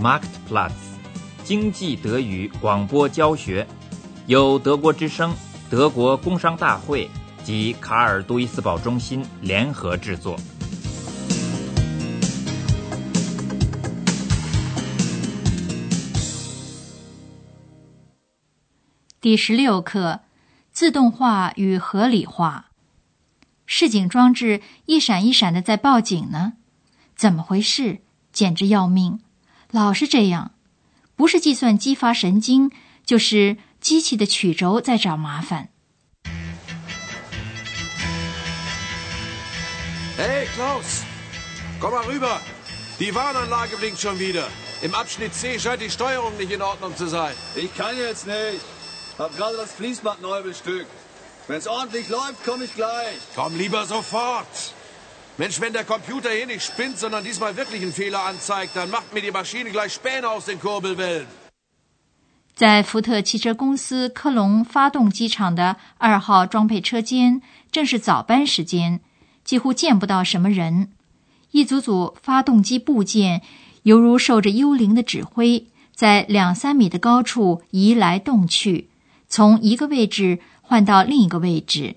Marktplatz 经济德语广播教学，由德国之声、德国工商大会及卡尔杜伊斯堡中心联合制作。第十六课：自动化与合理化。示警装置一闪一闪的在报警呢，怎么回事？简直要命！老是这样，不是计算机发神经，就是机器的曲轴在找麻烦。Hey Klaus, komm mal rüber. Die Warnanlage blinkt schon wieder. Im Abschnitt C scheint die Steuerung nicht in Ordnung zu sein. Ich kann jetzt nicht. Hab gerade das Fließband neu bestückt. Wenn's ordentlich läuft, komme ich gleich. Komm lieber sofort. Mensch, wenn der Computer hier nicht spinnt, sondern diesmal wirklich einen Fehler anzeigt, dann macht mir die Maschine gleich Späne aus den Kurbelwellen. 在福特汽车公司科隆发动机厂的二号装配车间，正是早班时间，几乎见不到什么人。一组组发动机部件犹如受着幽灵的指挥，在两三米的高处移来动去。从一个位置换到另一个位置，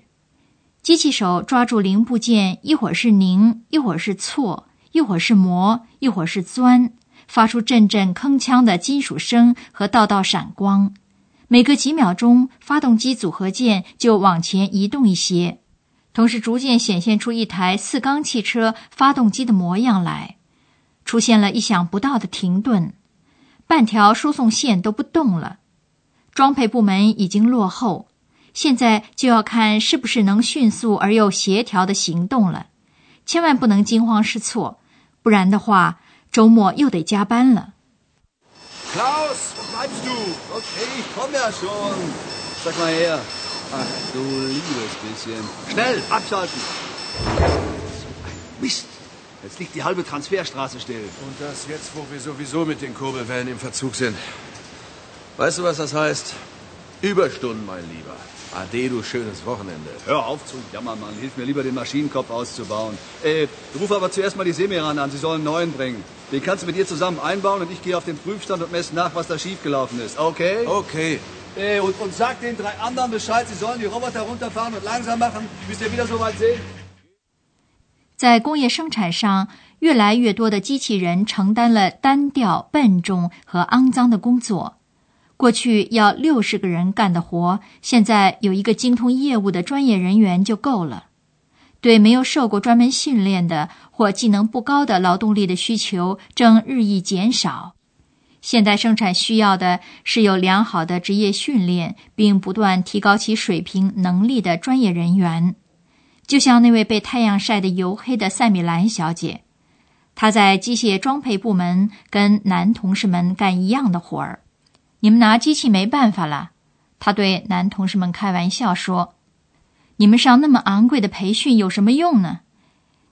机器手抓住零部件，一会儿是拧，一会儿是挫，一会儿是磨，一会儿是钻，发出阵阵铿锵的金属声和道道闪光。每隔几秒钟，发动机组合件就往前移动一些，同时逐渐显现出一台四缸汽车发动机的模样来。出现了意想不到的停顿，半条输送线都不动了。装配部门已经落后，现在就要看是不是能迅速而又协调的行动了。千万不能惊慌失措，不然的话，周末又得加班了。Klaus, wo bleibst du? Okay, ich komm ja schon. Sag mal her. Ach, du liebes bisschen. Schnell, abschalten. So ein Mist. Jetzt liegt die halbe Transferstraße still. Und das jetzt, wo wir sowieso mit den Kurbelwellen im Verzug sind. Weißt du, was das heißt? Überstunden, mein Lieber. Ade, du schönes Wochenende. Hör auf zu jammern, Mann. Hilf mir lieber, den Maschinenkopf auszubauen. Äh, ruf aber zuerst mal die Semiran an. Sie sollen einen neuen bringen. Den kannst du mit ihr zusammen einbauen und ich gehe auf den Prüfstand und messe nach, was da schiefgelaufen ist. Okay? Okay. Äh, und, und sag den drei anderen Bescheid, sie sollen die Roboter runterfahren und langsam machen, bis wir wieder so weit sehen. 在工业生产上，越来越多的机器人承担了单调、笨重和肮脏的工作。 过去要六十个人干的活，现在有一个精通业务的专业人员就够了。对没有受过专门训练的或技能不高的劳动力的需求正日益减少。现代生产需要的是有良好的职业训练，并不断提高其水平能力的专业人员。就像那位被太阳晒得黝黑的塞米兰小姐，她在机械装配部门跟男同事们干一样的活儿。你们拿机器没办法了，他对男同事们开玩笑说：“你们上那么昂贵的培训有什么用呢？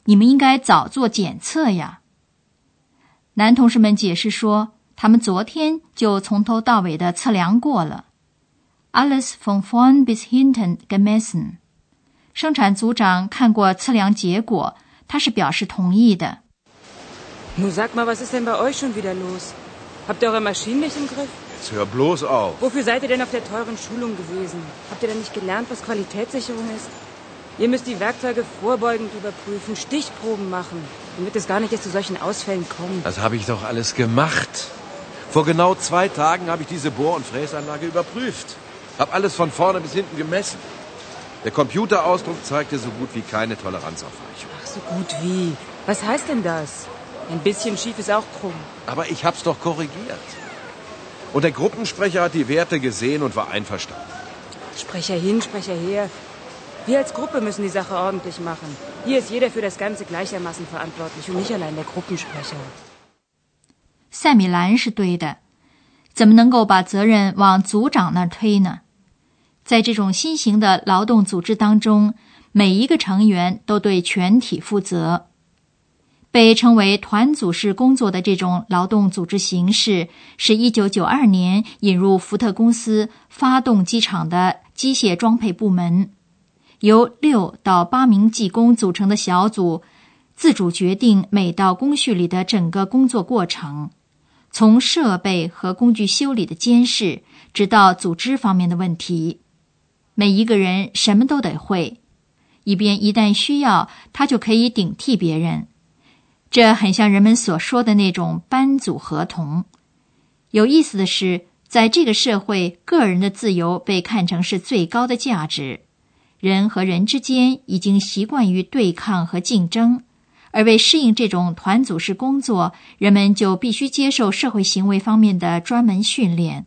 你们应该早做检测呀。”男同事们解释说：“他们昨天就从头到尾的测量过了。”Alles von von bis hinten gemessen。生产组长看过测量结果，他是表示同意的。Nun sag mal, was ist denn bei euch schon wieder los? Habt ihr eure Maschinen nicht im Griff? Jetzt hör bloß auf. Wofür seid ihr denn auf der teuren Schulung gewesen? Habt ihr denn nicht gelernt, was Qualitätssicherung ist? Ihr müsst die Werkzeuge vorbeugend überprüfen, Stichproben machen, damit es gar nicht erst zu solchen Ausfällen kommt. Das habe ich doch alles gemacht. Vor genau zwei Tagen habe ich diese Bohr- und Fräsanlage überprüft. Hab alles von vorne bis hinten gemessen. Der Computerausdruck zeigte so gut wie keine Toleranzaufweichung. Ach, so gut wie. Was heißt denn das? Ein bisschen schief ist auch krumm. Aber ich hab's doch korrigiert. Und der Gruppensprecher hat die Werte gesehen und war einverstanden. Sprecher hin, Sprecher her. Wir als Gruppe müssen die Sache ordentlich machen. Hier ist jeder für das Ganze gleichermaßen verantwortlich und nicht allein der Gruppensprecher. 塞米兰是对的，怎么能够把责任往组长那儿推呢？在这种新型的劳动组织当中，每一个成员都对全体负责。被称为团组式工作的这种劳动组织形式，是一九九二年引入福特公司发动机厂的机械装配部门，由六到八名技工组成的小组，自主决定每道工序里的整个工作过程。从设备和工具修理的监视，直到组织方面的问题。每一个人什么都得会，以便一旦需要，他就可以顶替别人。这很像人们所说的那种班组合同。有意思的是，在这个社会，个人的自由被看成是最高的价值。人和人之间已经习惯于对抗和竞争，而为适应这种团组式工作，人们就必须接受社会行为方面的专门训练。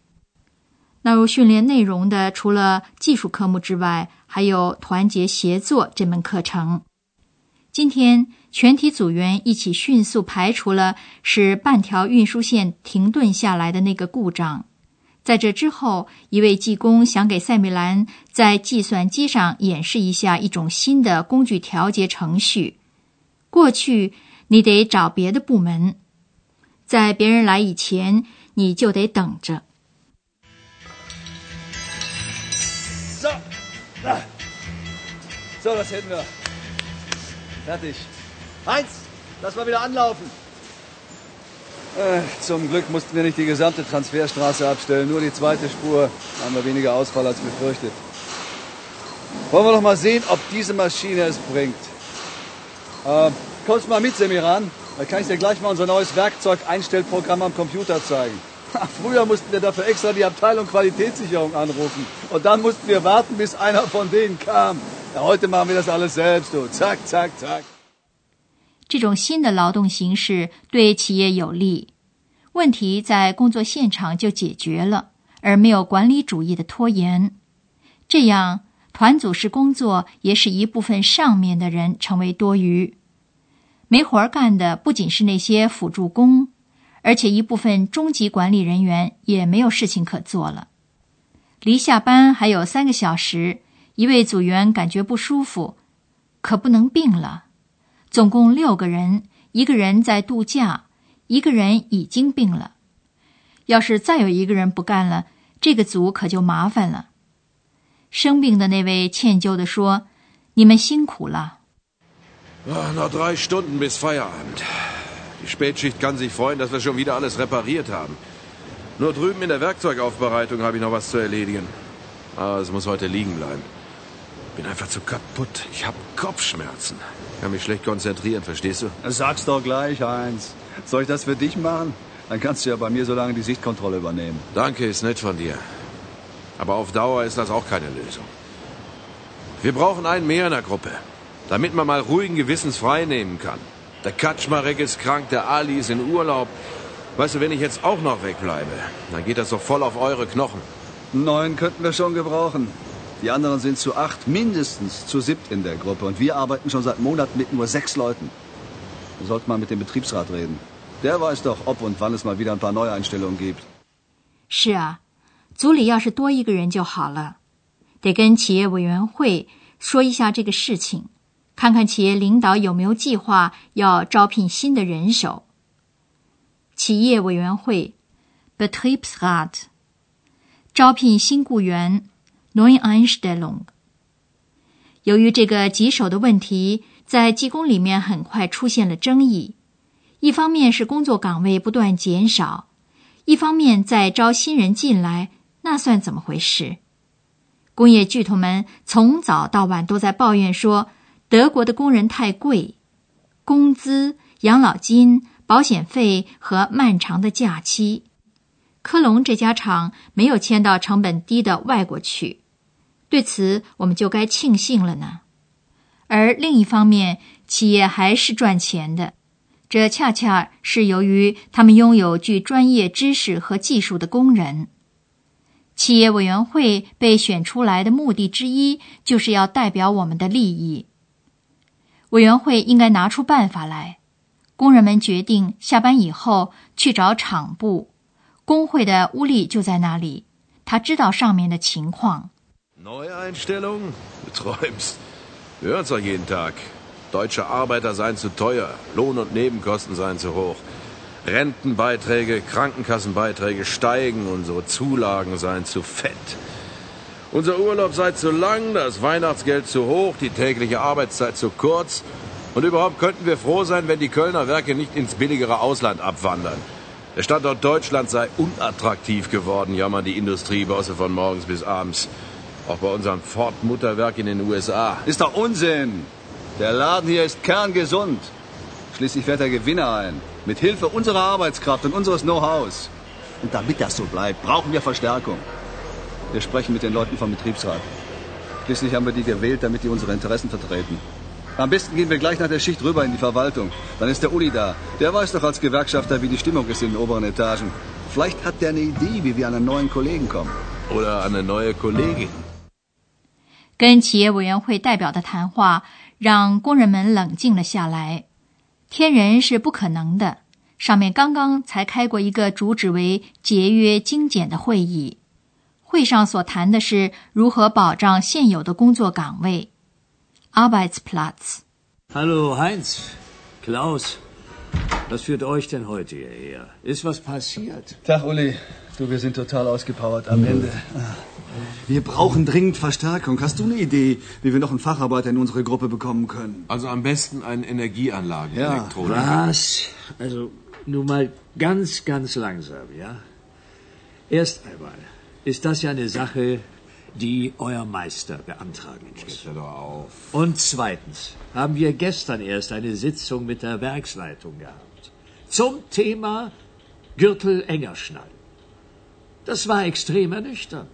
纳入训练内容的，除了技术科目之外，还有团结协作这门课程。今天，全体组员一起迅速排除了使半条运输线停顿下来的那个故障。在这之后，一位技工想给塞米兰在计算机上演示一下一种新的工具调节程序。过去，你得找别的部门，在别人来以前，你就得等着。So, Heinz, lass mal wieder anlaufen. Äh, zum Glück mussten wir nicht die gesamte Transferstraße abstellen, nur die zweite Spur. Haben wir weniger Ausfall als befürchtet. Wollen wir doch mal sehen, ob diese Maschine es bringt. Äh, kommst mal mit, Semiran? Da kann ich dir gleich mal unser neues Werkzeug-Einstellprogramm am Computer zeigen. Früher mussten wir dafür extra die Abteilung Qualitätssicherung anrufen. Und dann mussten wir warten, bis einer von denen kam. Ja, heute machen wir das alles selbst, du. Zack, zack, zack. 这种新的劳动形式对企业有利，问题在工作现场就解决了，而没有管理主义的拖延。这样，团组式工作也使一部分上面的人成为多余，没活儿干的不仅是那些辅助工。而且一部分中级管理人员也没有事情可做了。离下班还有三个小时，一位组员感觉不舒服，可不能病了。总共六个人，一个人在度假，一个人已经病了。要是再有一个人不干了，这个组可就麻烦了。生病的那位歉疚地说：“你们辛苦了。” Die Spätschicht kann sich freuen, dass wir schon wieder alles repariert haben. Nur drüben in der Werkzeugaufbereitung habe ich noch was zu erledigen. Aber es muss heute liegen bleiben. Bin einfach zu kaputt. Ich habe Kopfschmerzen. Kann mich schlecht konzentrieren, verstehst du? Sag's doch gleich, Heinz. Soll ich das für dich machen? Dann kannst du ja bei mir so lange die Sichtkontrolle übernehmen. Danke, ist nett von dir. Aber auf Dauer ist das auch keine Lösung. Wir brauchen einen mehr in der Gruppe, damit man mal ruhigen Gewissens frei nehmen kann. Der Kaczmarek ist krank, der Ali ist in Urlaub. Weißt du, wenn ich jetzt auch noch wegbleibe, dann geht das doch voll auf eure Knochen. Neun könnten wir schon gebrauchen. Die anderen sind zu acht, mindestens zu siebt in der Gruppe. Und wir arbeiten schon seit Monaten mit nur sechs Leuten. Wir sollten mal mit dem Betriebsrat reden. Der weiß doch, ob und wann es mal wieder ein paar Neueinstellungen gibt. 是啊，组里要是多一个人就好了。得跟企业委员会说一下这个事情。看看企业领导有没有计划要招聘新的人手。企业委员会 （Betriebsrat） 招聘新雇员 （Neueinstellung）。由于这个棘手的问题，在技工里面很快出现了争议。一方面是工作岗位不断减少，一方面在招新人进来，那算怎么回事？工业巨头们从早到晚都在抱怨说。德国的工人太贵，工资、养老金、保险费和漫长的假期。科隆这家厂没有迁到成本低的外国去，对此我们就该庆幸了呢。而另一方面，企业还是赚钱的，这恰恰是由于他们拥有具专业知识和技术的工人。企业委员会被选出来的目的之一，就是要代表我们的利益。委员会应该拿出办法来。工人们决定下班以后去找厂部，工会的乌力就在那里，他知道上面的情况。Neueinstellung? Du träumst. Wir hören's doch jeden Tag. Deutsche Arbeiter seien zu teuer, Lohn- und Nebenkosten seien zu hoch, Rentenbeiträge, Krankenkassenbeiträge steigen, unsere Zulagen seien zu fett. Unser Urlaub sei zu lang, das Weihnachtsgeld zu hoch, die tägliche Arbeitszeit zu kurz. Und überhaupt könnten wir froh sein, wenn die Kölner Werke nicht ins billigere Ausland abwandern. Der Standort Deutschland sei unattraktiv geworden, jammern die Industriebosse von morgens bis abends. Auch bei unserem Ford-Mutterwerk in den USA. Ist doch Unsinn. Der Laden hier ist kerngesund. Schließlich fährt der Gewinner ein. Mit Hilfe unserer Arbeitskraft und unseres Know-hows. Und damit das so bleibt, brauchen wir Verstärkung. Wir sprechen mit den Leuten vom Betriebsrat. Schließlich haben wir die gewählt, damit die unsere Interessen vertreten. Am besten gehen wir gleich nach der Schicht rüber in die Verwaltung. Dann ist der Uli da. Der weiß doch als Gewerkschafter, wie die Stimmung ist in den oberen Etagen. Vielleicht hat der eine Idee, wie wir an einen neuen Kollegen kommen. Oder an eine neue Kollegin. 跟企业委员会代表的谈话让工人们冷静了下来。天人是不可能的，上面刚刚才开过一个主旨为节约精简的会议，会上所谈的是如何保障现有的工作岗位。Arbeitsplatz。Hallo Heinz, Klaus, was führt euch denn heute hierher? Ist was passiert? Tag, Uli. Du, wir sind total ausgepowert am Ende. Wir brauchen dringend Verstärkung. Hast du eine Idee, wie wir noch einen Facharbeiter in unsere Gruppe bekommen können? Also am besten einen Energieanlagenelektroniker. Was? Also nun mal ganz, ganz langsam, ja? Erst einmal ist das ja eine Sache, die euer Meister beantragen muss. Doch auf. Und zweitens haben wir gestern erst eine Sitzung mit der Werksleitung gehabt. Zum Thema Gürtel enger schnallen. Das war extrem ernüchternd.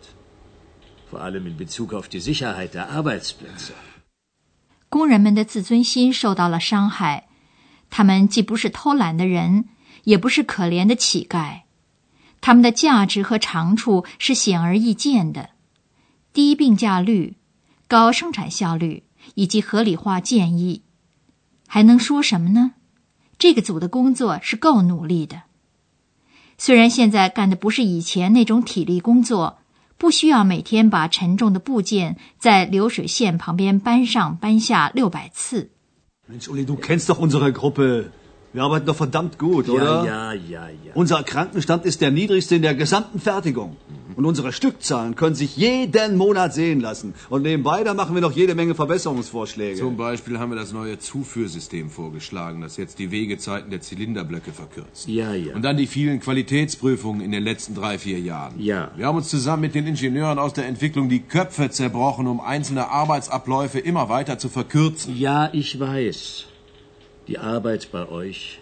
工人们的自尊心受到了伤害，他们既不是偷懒的人，也不是可怜的乞丐，他们的价值和长处是显而易见的：低病假率、高生产效率以及合理化建议。还能说什么呢？这个组的工作是够努力的。虽然现在干的不是以前那种体力工作，不需要每天把沉重的部件在流水线旁边搬上搬下六百次。Mensch, Uli, du kennst doch unsere Gruppe. Wir arbeiten doch verdammt gut, oder? Ja, ja, ja, ja. Unser Krankenstand ist der niedrigste in der gesamten Fertigung. Und unsere Stückzahlen können sich jeden Monat sehen lassen. Und nebenbei, da machen wir noch jede Menge Verbesserungsvorschläge. Zum Beispiel haben wir das neue Zuführsystem vorgeschlagen, das jetzt die Wegezeiten der Zylinderblöcke verkürzt. Ja, ja. Und dann die vielen Qualitätsprüfungen in den letzten drei, vier Jahren. Ja. Wir haben uns zusammen mit den Ingenieuren aus der Entwicklung die Köpfe zerbrochen, um einzelne Arbeitsabläufe immer weiter zu verkürzen. Ja, ich weiß. Die Arbeit bei euch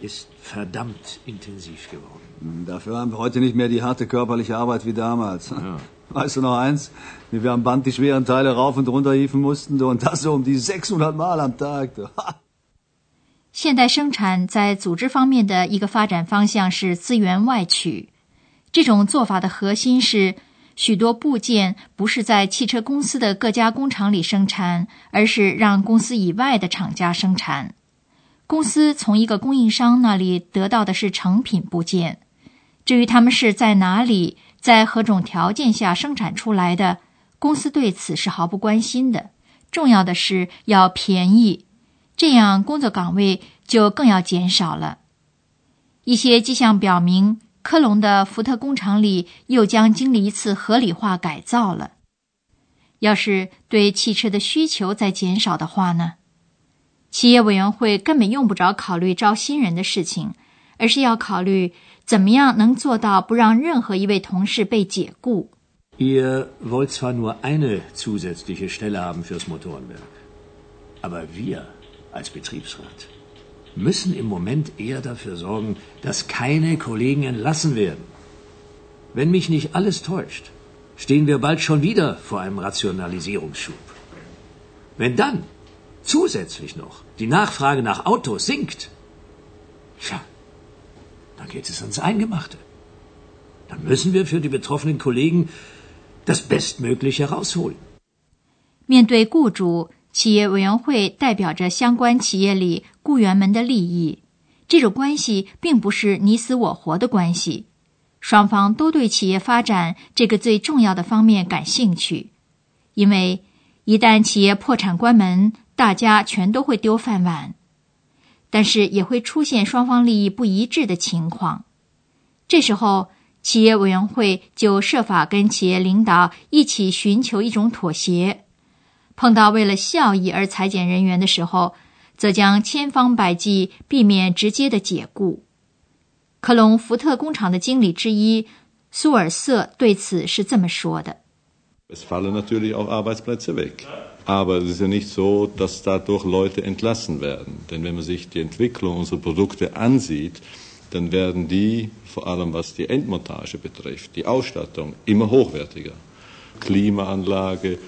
ist verdammt intensiv geworden. Dafür haben wir heute nicht mehr die harte körperliche Arbeit wie damals. Weißt du noch eins? Wie wir am Band die schweren Teile rauf und runter hieven mussten, du, und das so um die 600 Mal am Tag. 现代生产在组织方面的一个发展方向是资源外取。这种做法的核心是，许多部件不是在汽车公司的各家工厂里生产，而是让公司以外的厂家生产。公司从一个供应商那里得到的是成品部件，至于他们是在哪里、在何种条件下生产出来的，公司对此是毫不关心的。重要的是要便宜，这样工作岗位就更要减少了。一些迹象表明，科隆的福特工厂里又将经历一次合理化改造了。要是对汽车的需求在减少的话呢？企业委员会根本用不着考虑招新人的事情，而是要考虑怎么样能做到不让任何一位同事被解雇。 Ihr wollt zwar nur eine zusätzliche Stelle haben fürs Motorenwerk, aber wir als Betriebsrat müssen im Moment eher dafür sorgen, dass keine Kollegen entlassen werden. Wenn mich nicht alles täuscht, stehen wir bald schon wieder vor einem Rationalisierungsschub. Wenn dann zusätzlich noch die Nachfrage nach Autos sinkt, tja, 面对雇主，企业委员会代表着相关企业里雇员们的利益。这种关系并不是你死我活的关系，双方都对企业发展这个最重要的方面感兴趣。因为一旦企业破产关门，大家全都会丢饭碗，但是也会出现双方利益不一致的情况。这时候，企业委员会就设法跟企业领导一起寻求一种妥协。碰到为了效益而裁减人员的时候，则将千方百计避免直接的解雇。科隆福特工厂的经理之一苏尔瑟对此是这么说的：“Es fallen natürlich auch Arbeitsplätze weg, aber es ist ja nicht so, dass dadurch Leute entlassen werden. Denn wenn man sich die Entwicklung unserer Produkte ansieht, dann werden die, vor allem was die Endmontage betrifft, die Ausstattung immer hochwertiger. Klimaanlage,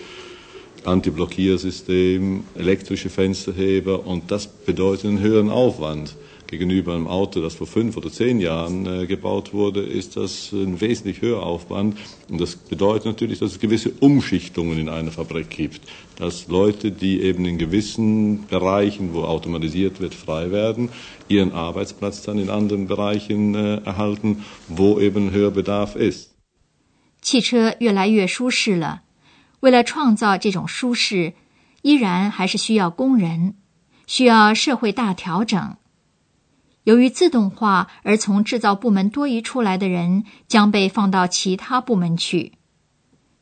Antiblockiersystem, elektrische Fensterheber und das bedeutet einen höheren Aufwand Gegenüber einem Auto, das vor fünf oder zehn Jahren äh, gebaut wurde, ist das ein wesentlich höherer Aufwand. Und das bedeutet natürlich, dass es gewisse Umschichtungen in einer Fabrik gibt. Dass Leute, die eben in gewissen Bereichen, wo automatisiert wird, frei werden, ihren Arbeitsplatz dann in anderen Bereichen äh, erhalten, wo eben höher Bedarf ist. 汽车越来越舒适了。为了创造这种舒适，依然还是需要工人，需要社会大调整。 由于自动化而从制造部门多移出来的人将被放到其他部门去。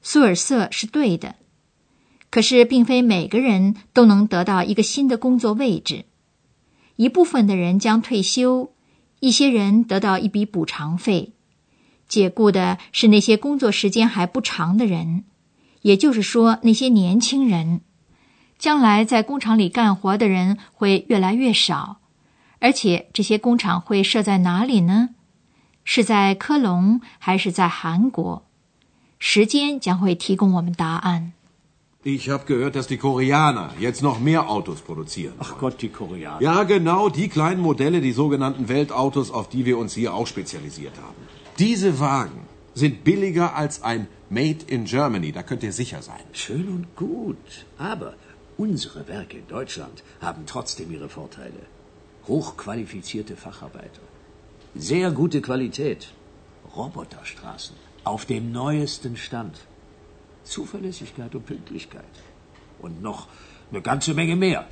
苏尔瑟是对的，可是并非每个人都能得到一个新的工作位置。一部分的人将退休，一些人得到一笔补偿费。解雇的是那些工作时间还不长的人。也就是说，那些年轻人，将来在工厂里干活的人会越来越少，而且这些工厂会设在哪里呢？是在科隆还是在韩国？时间将会提供我们答案。Ich habe gehört, dass die Koreaner jetzt noch mehr Autos produzieren. Ach Gott, die Koreaner. Ja, genau, die kleinen Modelle, die sogenannten Weltautos, auf die wir uns hier auch spezialisiert haben. Diese Wagen sind billiger als ein Made in Germany, da könnt ihr sicher sein. Schön und gut. Aber unsere Werke in Deutschland haben trotzdem ihre Vorteile. Hochqualifizierte Facharbeiter. Sehr gute Qualität. Roboterstraßen. Auf dem neuesten Stand. Zuverlässigkeit und Pünktlichkeit. Und noch eine ganze Menge mehr.